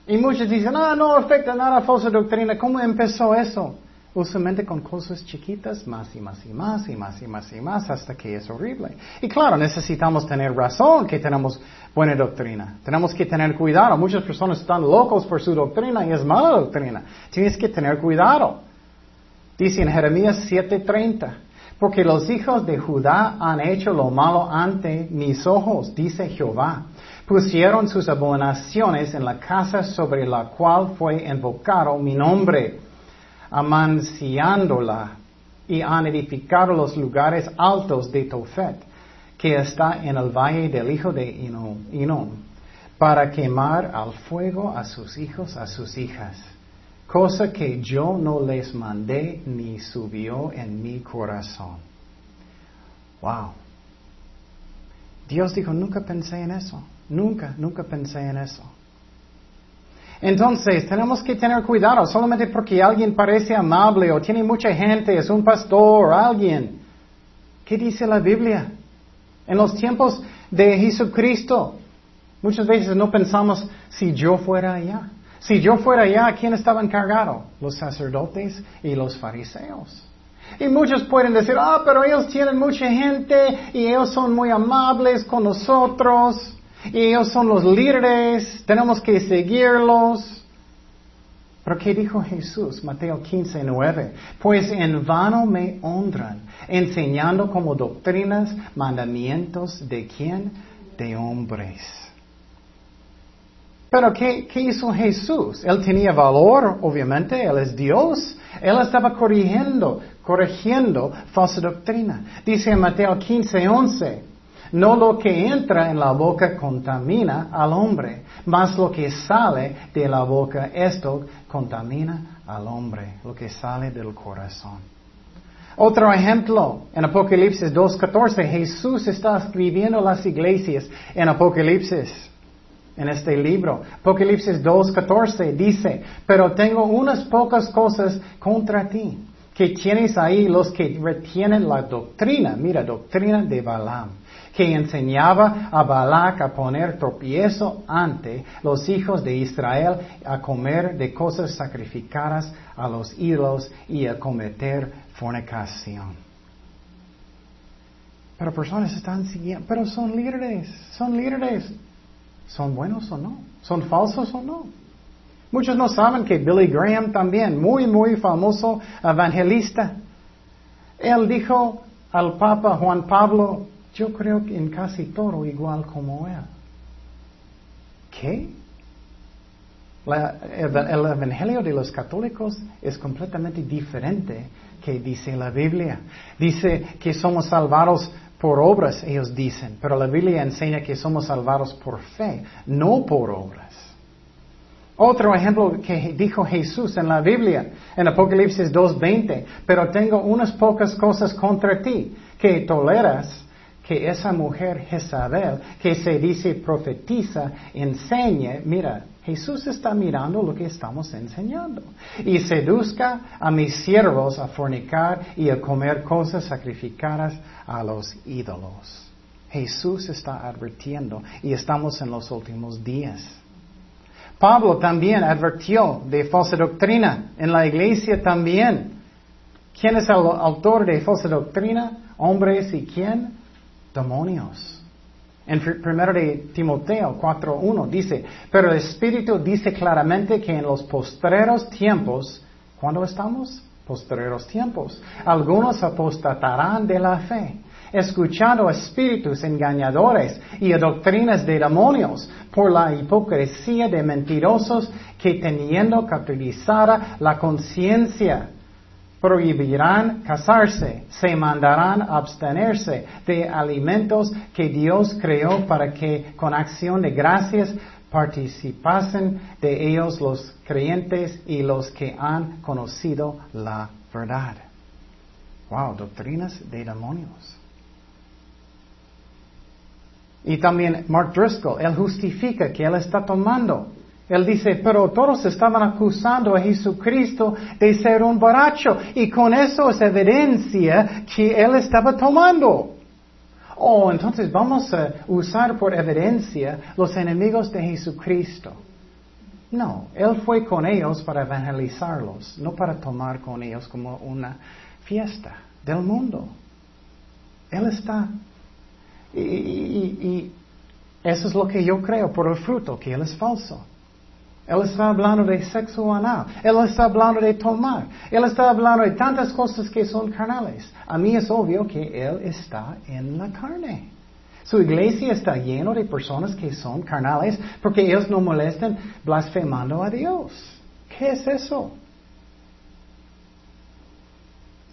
Speaker 1: Y muchos dicen, ah, no afecta nada a falsa doctrina. ¿Cómo empezó eso? Usualmente con cosas chiquitas, más y más y más y más y más y más, hasta que es horrible. Y claro, necesitamos tener razón que tenemos buena doctrina. Tenemos que tener cuidado. Muchas personas están locos por su doctrina y es mala doctrina. Tienes que tener cuidado. Dice en Jeremías 7:30, porque los hijos de Judá han hecho lo malo ante mis ojos, dice Jehová. Pusieron sus abominaciones en la casa sobre la cual fue invocado mi nombre amanciándola y han edificado los lugares altos de Tofet, que está en el valle del hijo de Inon, para quemar al fuego a sus hijos, a sus hijas, cosa que yo no les mandé ni subió en mi corazón. Wow. Dios dijo, nunca pensé en eso, nunca, nunca pensé en eso. Entonces, tenemos que tener cuidado, solamente porque alguien parece amable o tiene mucha gente, es un pastor alguien. ¿Qué dice la Biblia? En los tiempos de Jesucristo, muchas veces no pensamos si yo fuera allá. Si yo fuera allá, ¿quién estaba encargado? Los sacerdotes y los fariseos. Y muchos pueden decir, ah, pero ellos tienen mucha gente y ellos son muy amables con nosotros. Y ellos son los líderes, tenemos que seguirlos. Pero ¿qué dijo Jesús? Mateo 15, 9. Pues en vano me honran, enseñando como doctrinas mandamientos de quién? De hombres. Pero ¿qué, ¿qué, hizo Jesús? Él tenía valor, obviamente, Él es Dios. Él estaba corrigiendo, corrigiendo falsa doctrina. Dice en Mateo 15, 11. No lo que entra en la boca contamina al hombre, mas lo que sale de la boca, esto contamina al hombre, lo que sale del corazón. Otro ejemplo, en Apocalipsis 2.14, Jesús está escribiendo las iglesias en Apocalipsis, en este libro. Apocalipsis 2.14 dice, pero tengo unas pocas cosas contra ti, que tienes ahí los que retienen la doctrina, mira, doctrina de Balaam que enseñaba a Balac a poner tropiezo ante los hijos de Israel a comer de cosas sacrificadas a los ídolos y a cometer fornicación. Pero personas están siguiendo, pero son líderes, son líderes, ¿Son buenos o no? ¿Son falsos o no? Muchos no saben que Billy Graham también, muy, muy famoso evangelista, él dijo al Papa Juan Pablo, yo creo que en casi todo igual como él. ¿Qué? el, Evangelio de los católicos es completamente diferente que dice la Biblia. Dice que somos salvados por obras, ellos dicen, pero la Biblia enseña que somos salvados por fe, no por obras. Otro ejemplo que dijo Jesús en la Biblia, en Apocalipsis 2.20, pero tengo unas pocas cosas contra ti, que toleras que esa mujer Jezabel, que se dice profetiza, enseñe, mira, Jesús está mirando lo que estamos enseñando. Y seduzca a mis siervos a fornicar y a comer cosas sacrificadas a los ídolos. Jesús está advirtiendo y estamos en los últimos días. Pablo también advirtió de falsa doctrina en la iglesia también. ¿Quién es el autor de falsa doctrina? Hombres y quién? Demonios. En 1 de Timoteo 4.1 dice, pero el Espíritu dice claramente que en los postreros tiempos, ¿cuándo estamos? Postreros tiempos. Algunos apostatarán de la fe, escuchando espíritus engañadores y doctrinas de demonios por la hipocresía de mentirosos que teniendo capitalizada la conciencia prohibirán casarse, se mandarán abstenerse de alimentos que Dios creó para que con acción de gracias participasen de ellos los creyentes y los que han conocido la verdad. Wow, doctrinas de demonios. Y también Mark Driscoll, él justifica que él está tomando él dice, pero todos estaban acusando a Jesucristo de ser un borracho y con eso es evidencia que él estaba tomando. Oh, entonces vamos a usar por evidencia los enemigos de Jesucristo. No, Él fue con ellos para evangelizarlos, no para tomar con ellos como una fiesta del mundo. Él está. Y, y eso es lo que yo creo por el fruto, que Él es falso. Él está hablando de sexo anal. Él está hablando de tomar. Él está hablando de tantas cosas que son carnales. A mí es obvio que Él está en la carne. Su iglesia está llena de personas que son carnales porque ellos no molestan blasfemando a Dios. ¿Qué es eso?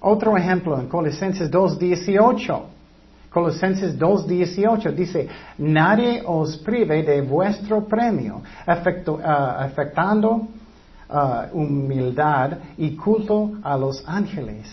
Speaker 1: Otro ejemplo en Colosenses 2.18. Colosenses 2.18 dice, nadie os prive de vuestro premio, ah, afectando ah, humildad y culto a los ángeles,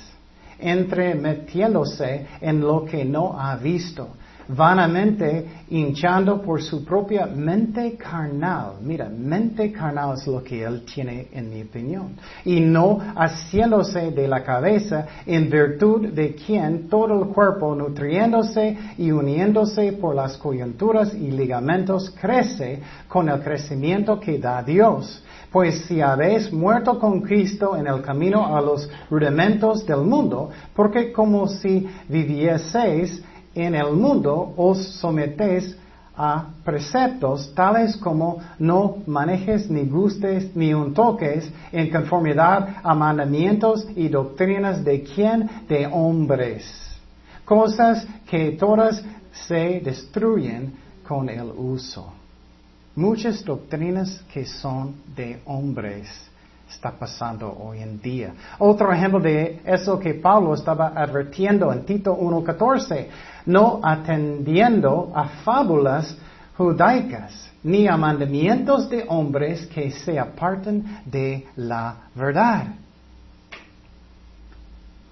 Speaker 1: entremetiéndose en lo que no ha visto vanamente hinchando por su propia mente carnal. Mira, mente carnal es lo que él tiene en mi opinión. Y no haciéndose de la cabeza en virtud de quien todo el cuerpo nutriéndose y uniéndose por las coyunturas y ligamentos crece con el crecimiento que da Dios. Pues si habéis muerto con Cristo en el camino a los rudimentos del mundo, porque como si vivieseis en el mundo os sometéis a preceptos tales como no manejes ni gustes ni un toques en conformidad a mandamientos y doctrinas de quien de hombres, cosas que todas se destruyen con el uso. Muchas doctrinas que son de hombres está pasando hoy en día. Otro ejemplo de eso que Pablo estaba advirtiendo en Tito 1.14, no atendiendo a fábulas judaicas, ni a mandamientos de hombres que se aparten de la verdad.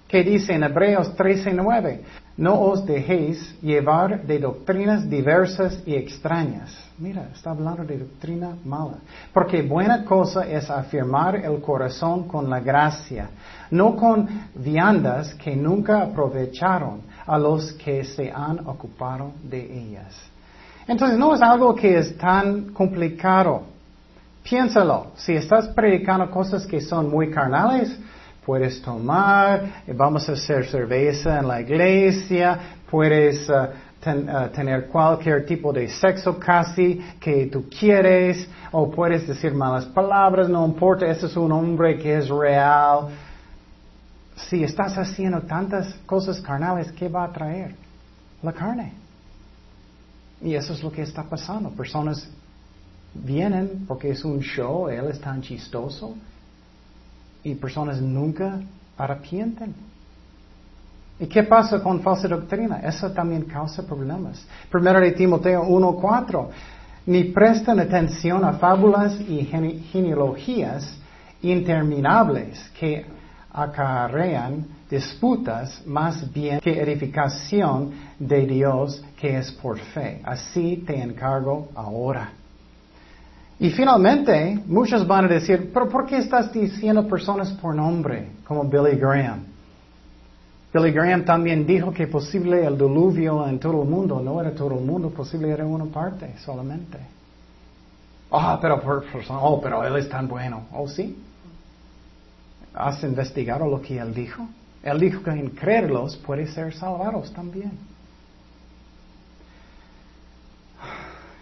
Speaker 1: ¿Qué dice en Hebreos 13.9? No os dejéis llevar de doctrinas diversas y extrañas. Mira, está hablando de doctrina mala. Porque buena cosa es afirmar el corazón con la gracia, no con viandas que nunca aprovecharon a los que se han ocupado de ellas. Entonces no es algo que es tan complicado. Piénsalo, si estás predicando cosas que son muy carnales, puedes tomar, vamos a hacer cerveza en la iglesia, puedes ten- uh, tener cualquier tipo de sexo casi que tú quieres, o puedes decir malas palabras, no importa, ese es un hombre que es real. Si estás haciendo tantas cosas carnales, ¿qué va a traer? La carne. Y eso es lo que está pasando. Personas vienen porque es un show, él es tan chistoso, y personas nunca arrepienten. ¿Y qué pasa con falsa doctrina? Eso también causa problemas. Primero de Timoteo 1.4. Ni prestan atención a fábulas y gene- genealogías interminables que acarrean disputas más bien que edificación de Dios que es por fe. Así te encargo ahora. Y finalmente, muchos van a decir, pero ¿por qué estás diciendo personas por nombre, como Billy Graham? Billy Graham también dijo que posible el diluvio en todo el mundo, no era todo el mundo, posible era una parte solamente. Ah, pero por, por- oh, pero él es tan bueno. Oh, sí. ¿Has investigado lo que él dijo? Él dijo que en creerlos puede ser salvados también.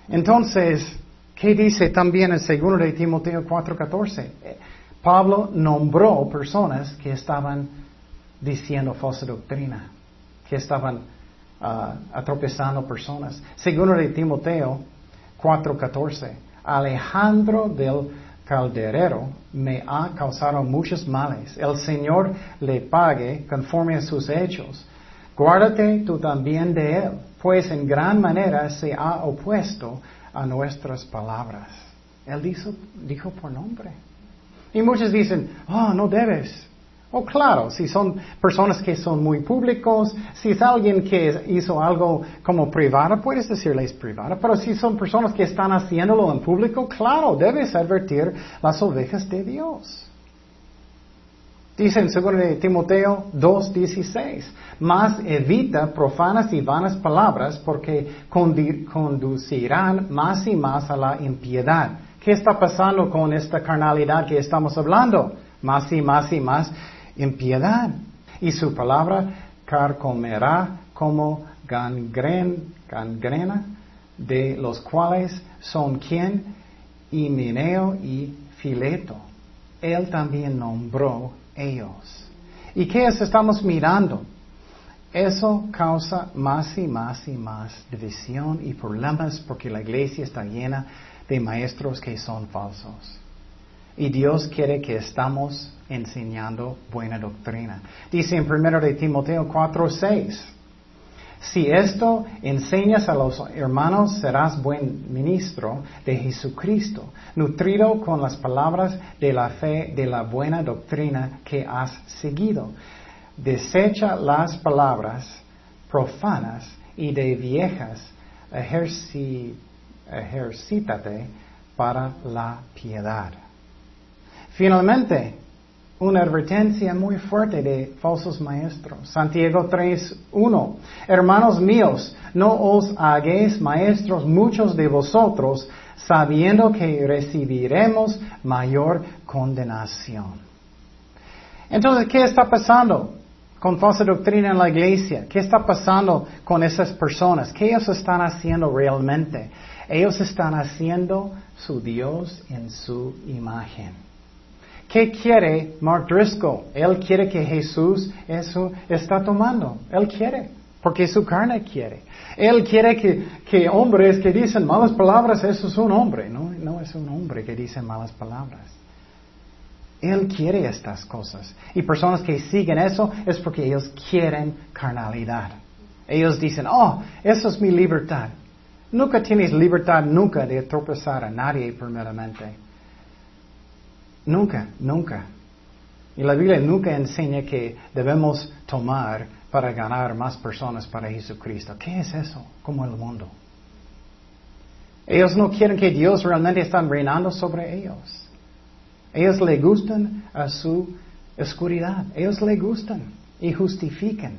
Speaker 1: Entonces, ¿qué dice también en 2 de Timoteo 4:14? Eh, Pablo nombró personas que estaban diciendo falsa doctrina, que estaban ah, atropezando personas. 2 de Timoteo 4:14, Alejandro del calderero me ha causado muchos males. El Señor le pague conforme a sus hechos. Guárdate tú también de él, pues en gran manera se ha opuesto a nuestras palabras. Él dijo, por nombre. Y muchos dicen, oh, no debes. Oh, claro, si son personas que son muy públicos, si es alguien que hizo algo como privado, puedes decirles privado, pero si son personas que están haciéndolo en público, claro, debes advertir las ovejas de Dios. Dice en 2 de Timoteo 2.16, más evita profanas y vanas palabras porque conducirán más y más a la impiedad. ¿Qué está pasando con esta carnalidad que estamos hablando? Más y más y más impiedad. Y su palabra carcomerá como gangren- gangrena, de los cuales son quien, Himeneo y Fileto. Él también nombró ellos. ¿Y qué es? Estamos mirando. Eso causa más y más y más división y problemas porque la iglesia está llena de maestros que son falsos. Y Dios quiere que estamos enseñando buena doctrina. Dice en 1 de Timoteo 4, 6. Si esto enseñas a los hermanos, serás buen ministro de Jesucristo, nutrido con las palabras de la fe de la buena doctrina que has seguido. Desecha las palabras profanas y de viejas, ejercítate para la piedad. Finalmente, una advertencia muy fuerte de falsos maestros. Santiago 3.1. Hermanos míos, no os hagáis maestros muchos de vosotros, sabiendo que recibiremos mayor condenación. Entonces, ¿qué está pasando con falsa doctrina en la iglesia? ¿Qué está pasando con esas personas? ¿Qué ellos están haciendo realmente? Ellos están haciendo su Dios en su imagen. ¿Qué quiere Mark Driscoll? Él quiere que Jesús eso está tomando. Él quiere, porque su carne quiere. Él quiere que, que hombres que dicen malas palabras, eso es un hombre, no, no es un hombre que dice malas palabras. Él quiere estas cosas. Y personas que siguen eso es porque ellos quieren carnalidad. Ellos dicen, oh, eso es mi libertad. Nunca tienes libertad, nunca de tropezar a nadie primeramente. Nunca, nunca. Y la Biblia nunca enseña que debemos tomar para ganar más personas para Jesucristo. ¿Qué es eso? Como el mundo. Ellos no quieren que Dios realmente esté reinando sobre ellos. Ellos le gustan a su oscuridad. Ellos le gustan y justifican.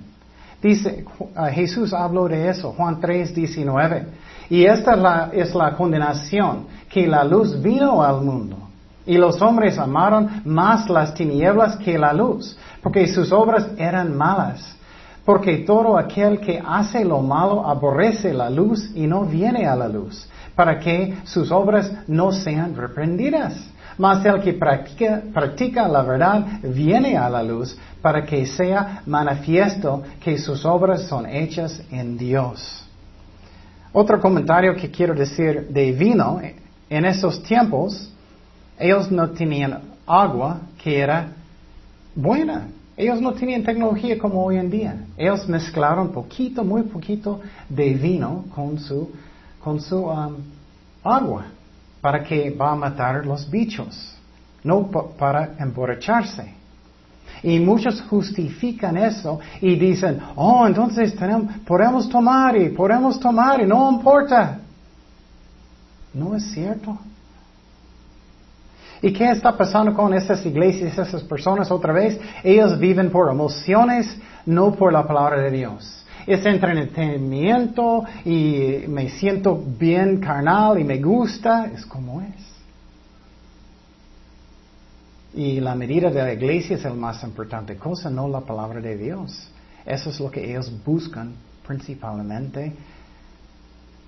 Speaker 1: Dice, uh, Jesús habló de eso, Juan 3, 19. Y esta es la, es la condenación, que la luz vino al mundo. Y los hombres amaron más las tinieblas que la luz, porque sus obras eran malas. Porque todo aquel que hace lo malo aborrece la luz y no viene a la luz, para que sus obras no sean reprendidas. Mas el que practica, practica, la verdad viene a la luz para que sea manifiesto que sus obras son hechas en Dios. Otro comentario que quiero decir de vino, en esos tiempos ellos no tenían agua que era buena. Ellos no tenían tecnología como hoy en día. Ellos mezclaron poquito, muy poquito de vino con su, con su um, agua para que va a matar los bichos, no para emborracharse. Y muchos justifican eso y dicen, oh, entonces tenemos, podemos tomar y podemos tomar y no importa. No es cierto. ¿Y qué está pasando con estas iglesias, esas personas otra vez? Ellos viven por emociones, no por la palabra de Dios es entretenimiento y me siento bien carnal y me gusta, es como es. Y la medida de la iglesia es el más importante cosa, no la palabra de Dios. Eso es lo que ellos buscan principalmente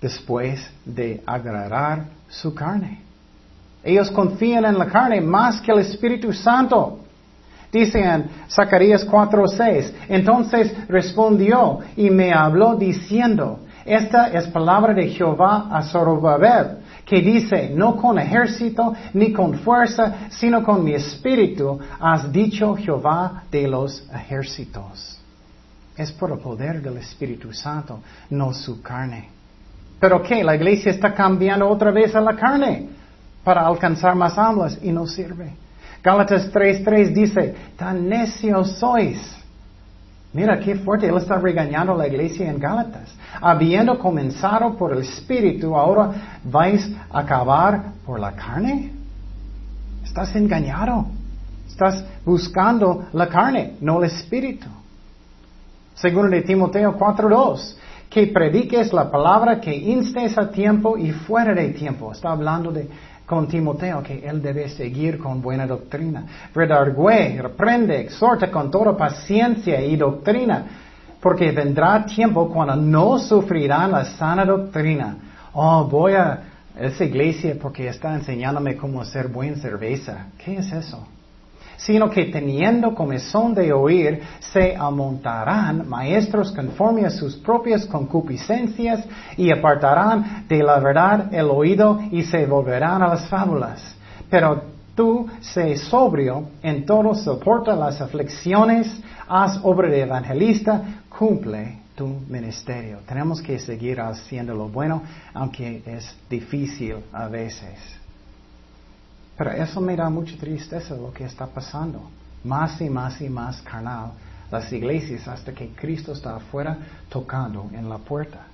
Speaker 1: después de agradar su carne. Ellos confían en la carne más que el Espíritu Santo. Dice en Zacarías 4:6, entonces respondió y me habló diciendo, esta es palabra de Jehová a Zorobabel, que dice, no con ejército ni con fuerza, sino con mi espíritu, has dicho Jehová de los ejércitos. Es por el poder del Espíritu Santo, no su carne. Pero ¿qué? La iglesia está cambiando otra vez a la carne para alcanzar más almas y no sirve. Gálatas 3.3 dice, tan necios sois. Mira qué fuerte, él está regañando la iglesia en Gálatas. Habiendo comenzado por el Espíritu, ahora vais a acabar por la carne. Estás engañado. Estás buscando la carne, no el Espíritu. Segundo de Timoteo 4.2, que prediques la palabra, que instes a tiempo y fuera de tiempo. Está hablando de con Timoteo que él debe seguir con buena doctrina. Redargüe, reprende, exhorta con toda paciencia y doctrina, porque vendrá tiempo cuando no sufrirán la sana doctrina. Oh, voy a esa iglesia porque está enseñándome cómo hacer buena cerveza. ¿Qué es eso? Sino que teniendo comezón de oír, se amontarán maestros conforme a sus propias concupiscencias y apartarán de la verdad el oído y se volverán a las fábulas. Pero tú sé sobrio, en todo soporta las aflicciones, haz obra de evangelista, cumple tu ministerio. Tenemos que seguir haciendo lo bueno, aunque es difícil a veces. Pero eso me da mucha tristeza lo que está pasando. Más y más y más carnal las iglesias hasta que Cristo está afuera tocando en la puerta.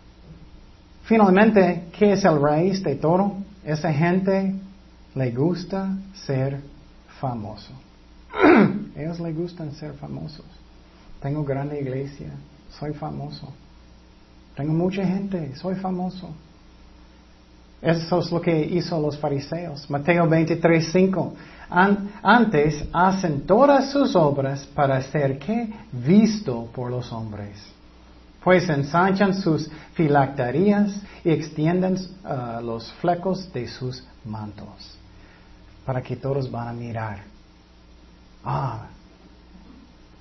Speaker 1: Finalmente, ¿qué es el raíz de todo? Esa gente le gusta ser famoso. Ellos le gustan ser famosos. Tengo grande iglesia, soy famoso. Tengo mucha gente, soy famoso. Eso es lo que hizo los fariseos. Mateo 23, 5. antes hacen todas sus obras para ser que visto por los hombres. Pues ensanchan sus filacterías y extienden uh, los flecos de sus mantos. Para que todos van a mirar. Ah,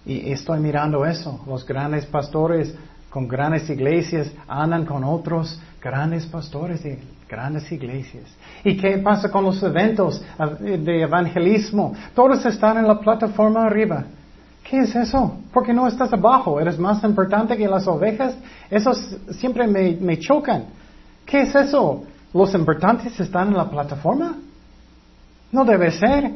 Speaker 1: y estoy mirando eso. Los grandes pastores con grandes iglesias andan con otros grandes pastores de grandes iglesias. ¿Y qué pasa con los eventos de evangelismo? Todos están en la plataforma arriba. ¿Qué es eso? Porque no estás abajo? ¿Eres más importante que las ovejas? Eso siempre me, me chocan. ¿Qué es eso? ¿Los importantes están en la plataforma? No debe ser.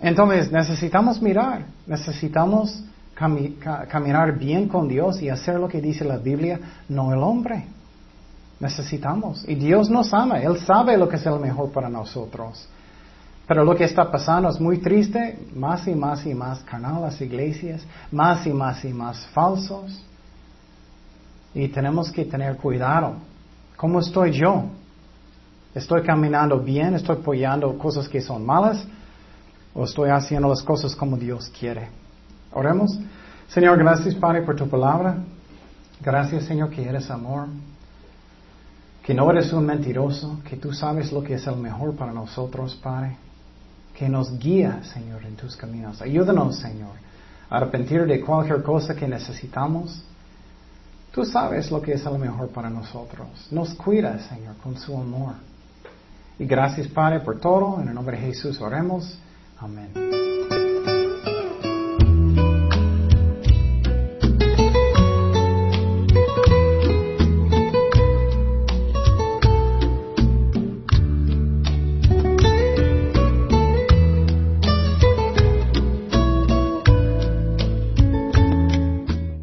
Speaker 1: Entonces necesitamos mirar, necesitamos caminar bien con Dios y hacer lo que dice la Biblia, no el hombre. Necesitamos. Y Dios nos ama, Él sabe lo que es el mejor para nosotros. Pero lo que está pasando es muy triste, más y más y más carnal las iglesias, más y más y más falsos. Y tenemos que tener cuidado. ¿Cómo estoy yo? ¿Estoy caminando bien? ¿Estoy apoyando cosas que son malas? o estoy haciendo las cosas como Dios quiere. Oremos. Señor, gracias Padre por tu palabra. Gracias Señor que eres amor, que no eres un mentiroso, que tú sabes lo que es el mejor para nosotros, Padre. Que nos guía, Señor, en tus caminos. Ayúdanos, Señor, a arrepentir de cualquier cosa que necesitamos. Tú sabes lo que es el mejor para nosotros. Nos cuida, Señor, con su amor. Y gracias, Padre, por todo. En el nombre de Jesús oremos. Amén.